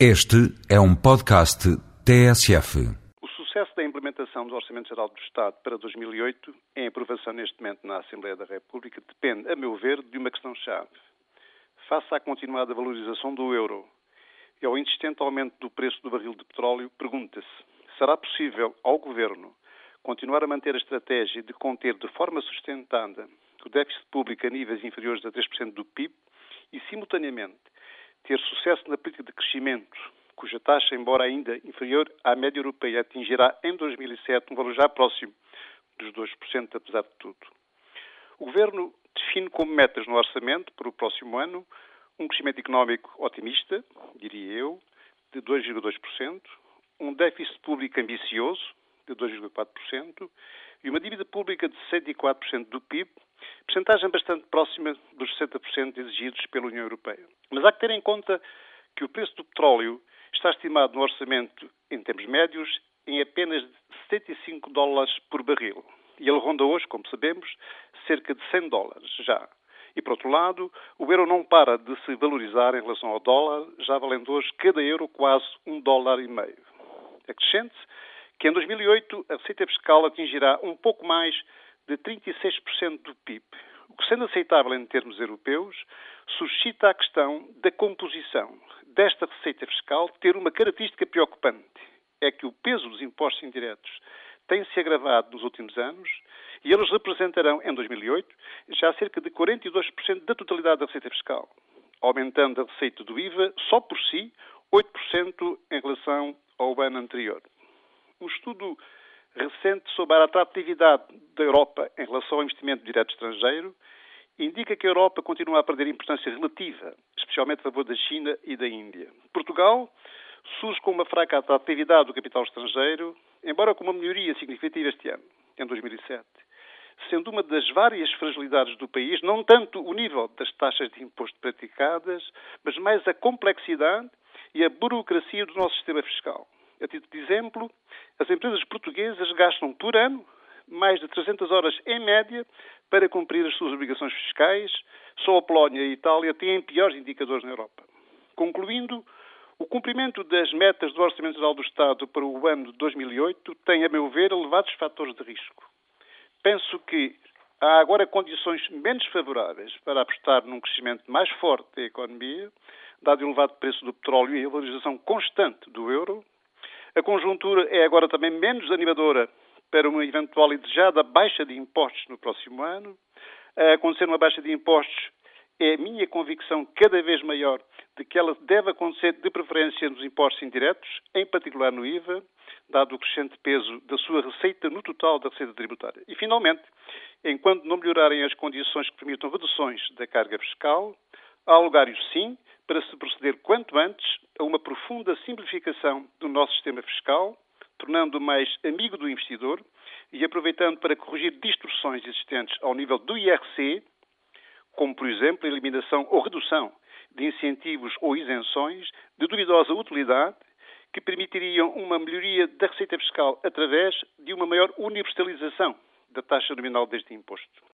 Este é um podcast TSF. O sucesso da implementação do Orçamento Geral do Estado para 2008, em aprovação neste momento na Assembleia da República, depende, a meu ver, de uma questão-chave. Face à continuada valorização do euro e ao insistente aumento do preço do barril de petróleo, pergunta-se: será possível ao Governo continuar a manter a estratégia de conter de forma sustentada o déficit público a níveis inferiores a 3% do PIB e, simultaneamente, ter sucesso na política de crescimento, cuja taxa, embora ainda inferior à média europeia, atingirá em 2007 um valor já próximo dos 2%, apesar de tudo. O Governo define como metas no orçamento para o próximo ano um crescimento económico otimista, diria eu, de 2,2%, um déficit público ambicioso, de 2,4%, e uma dívida pública de 64% do PIB, percentagem bastante próxima dos 60% exigidos pela União Europeia. Mas há que ter em conta que o preço do petróleo está estimado no orçamento, em termos médios, em apenas 75 dólares por barril. E ele ronda hoje, como sabemos, cerca de 100 dólares já. E, por outro lado, o euro não para de se valorizar em relação ao dólar, já valendo hoje cada euro quase um dólar e meio. Acrescente-se que em 2008 a receita fiscal atingirá um pouco mais de 36% do PIB, o que, sendo aceitável em termos europeus, suscita a questão da composição desta receita fiscal ter uma característica preocupante. É que o peso dos impostos indiretos tem-se agravado nos últimos anos e eles representarão, em 2008, já cerca de 42% da totalidade da receita fiscal, aumentando a receita do IVA só por si 8% em relação ao ano anterior. Um estudo recente sobre a atratividade da Europa em relação ao investimento direto estrangeiro indica que a Europa continua a perder importância relativa, especialmente a favor da China e da Índia. Portugal surge com uma fraca atratividade do capital estrangeiro, embora com uma melhoria significativa este ano, em 2007. Sendo uma das várias fragilidades do país, não tanto o nível das taxas de imposto praticadas, mas mais a complexidade e a burocracia do nosso sistema fiscal. A título de exemplo, as empresas portuguesas gastam por ano mais de 300 horas em média para cumprir as suas obrigações fiscais. Só a Polónia e a Itália têm piores indicadores na Europa. Concluindo, o cumprimento das metas do Orçamento Geral do Estado para o ano de 2008 tem, a meu ver, elevados fatores de risco. Penso que há agora condições menos favoráveis para apostar num crescimento mais forte da economia, dado o elevado preço do petróleo e a valorização constante do euro, a conjuntura é agora também menos animadora para uma eventual e desejada baixa de impostos no próximo ano. A acontecer uma baixa de impostos é a minha convicção cada vez maior de que ela deve acontecer de preferência nos impostos indiretos, em particular no IVA, dado o crescente peso da sua receita no total da receita tributária. E, finalmente, enquanto não melhorarem as condições que permitam reduções da carga fiscal, há lugares, sim, para se proceder quanto antes a uma profunda simplificação do nosso sistema fiscal, tornando-o mais amigo do investidor e aproveitando para corrigir distorções existentes ao nível do IRC, como, por exemplo, a eliminação ou redução de incentivos ou isenções de duvidosa utilidade que permitiriam uma melhoria da receita fiscal através de uma maior universalização da taxa nominal deste imposto.